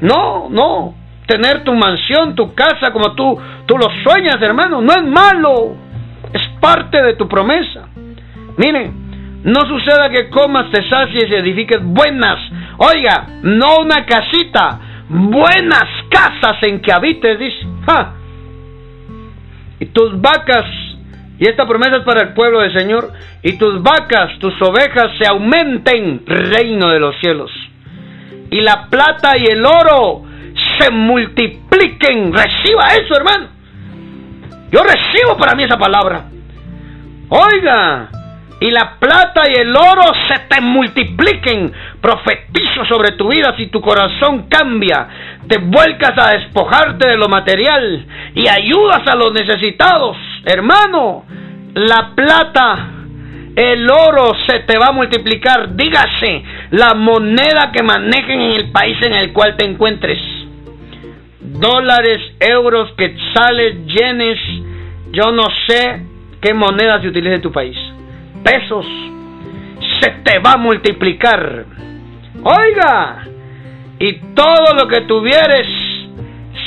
No, no tener tu mansión, tu casa como tú, tú lo sueñas, hermano. No es malo. Es parte de tu promesa. Mire, no suceda que comas, te sacies y edifiques buenas. Oiga, no una casita, buenas casas en que habites, dice. Y tus vacas, y esta promesa es para el pueblo del Señor, y tus vacas, tus ovejas se aumenten, reino de los cielos. Y la plata y el oro se multipliquen. Reciba eso, hermano. Yo recibo para mí esa palabra. Oiga, y la plata y el oro se te multipliquen. Profetizo sobre tu vida si tu corazón cambia, te vuelcas a despojarte de lo material y ayudas a los necesitados. Hermano, la plata, el oro se te va a multiplicar. Dígase, la moneda que manejen en el país en el cual te encuentres. Dólares, euros, quetzales, yenes, yo no sé qué moneda se utiliza en tu país pesos, se te va a multiplicar. Oiga, y todo lo que tuvieres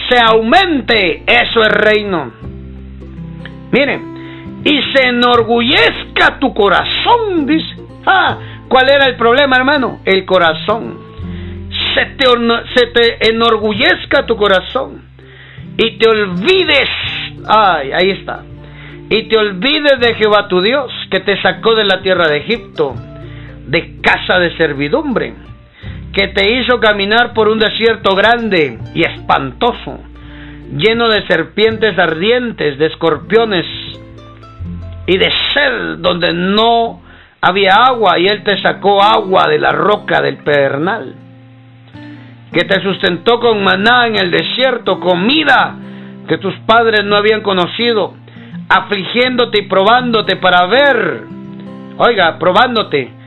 se aumente, eso es reino. Miren, y se enorgullezca tu corazón, dice. Ah, ¿cuál era el problema, hermano? El corazón. Se te, se te enorgullezca tu corazón y te olvides. Ay, ahí está y te olvides de Jehová tu Dios, que te sacó de la tierra de Egipto, de casa de servidumbre, que te hizo caminar por un desierto grande y espantoso, lleno de serpientes ardientes, de escorpiones y de sed, donde no había agua, y Él te sacó agua de la roca del pedernal, que te sustentó con maná en el desierto, comida que tus padres no habían conocido, afligiéndote y probándote para ver, oiga, probándote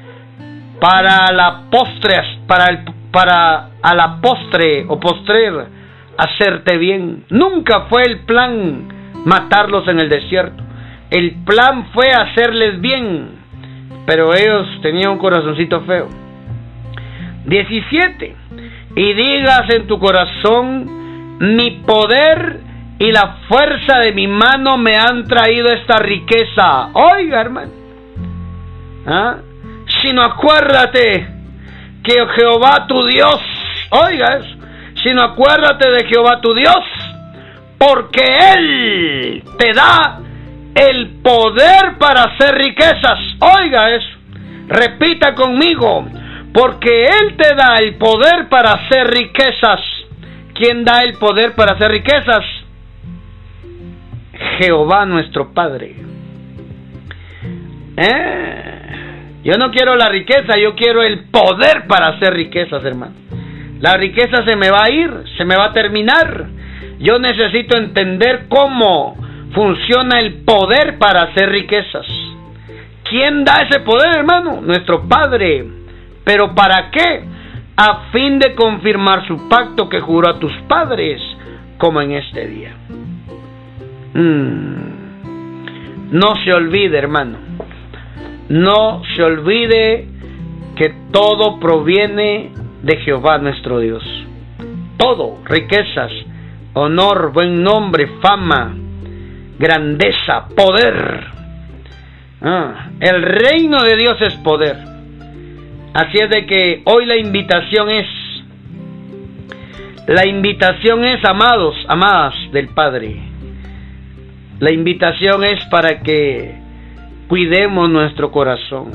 para la postre, para el, para a la postre o postrer hacerte bien. Nunca fue el plan matarlos en el desierto. El plan fue hacerles bien, pero ellos tenían un corazoncito feo. 17. Y digas en tu corazón, mi poder y la fuerza de mi mano me han traído esta riqueza. Oiga, hermano. ¿Ah? Sino acuérdate que Jehová tu Dios, oiga eso, sino acuérdate de Jehová tu Dios, porque Él te da el poder para hacer riquezas. Oiga eso, repita conmigo, porque Él te da el poder para hacer riquezas. ¿Quién da el poder para hacer riquezas? Jehová nuestro Padre. ¿Eh? Yo no quiero la riqueza, yo quiero el poder para hacer riquezas, hermano. La riqueza se me va a ir, se me va a terminar. Yo necesito entender cómo funciona el poder para hacer riquezas. ¿Quién da ese poder, hermano? Nuestro Padre. ¿Pero para qué? A fin de confirmar su pacto que juró a tus padres, como en este día. Mm. No se olvide, hermano. No se olvide que todo proviene de Jehová nuestro Dios. Todo, riquezas, honor, buen nombre, fama, grandeza, poder. Ah, el reino de Dios es poder. Así es de que hoy la invitación es, la invitación es, amados, amadas del Padre la invitación es para que cuidemos nuestro corazón.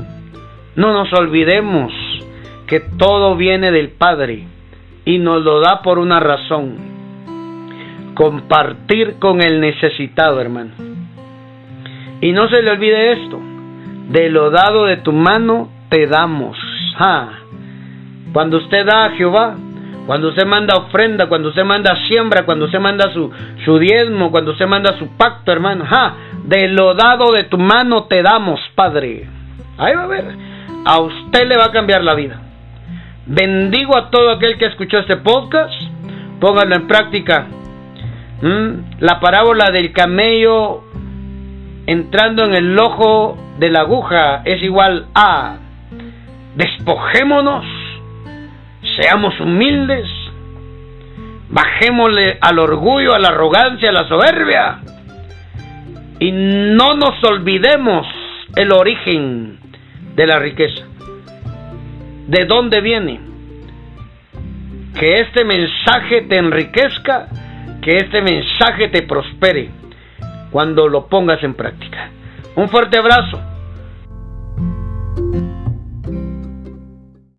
No nos olvidemos que todo viene del Padre y nos lo da por una razón. Compartir con el necesitado, hermano. Y no se le olvide esto. De lo dado de tu mano te damos. Cuando usted da a Jehová, cuando usted manda ofrenda, cuando usted manda siembra, cuando usted manda su, su diezmo, cuando usted manda su pacto, hermano, ja, de lo dado de tu mano te damos, Padre. Ahí va a ver, a usted le va a cambiar la vida. Bendigo a todo aquel que escuchó este podcast, póngalo en práctica. ¿Mm? La parábola del camello entrando en el ojo de la aguja es igual a despojémonos seamos humildes, bajémosle al orgullo, a la arrogancia, a la soberbia y no nos olvidemos el origen de la riqueza. ¿De dónde viene? Que este mensaje te enriquezca, que este mensaje te prospere cuando lo pongas en práctica. Un fuerte abrazo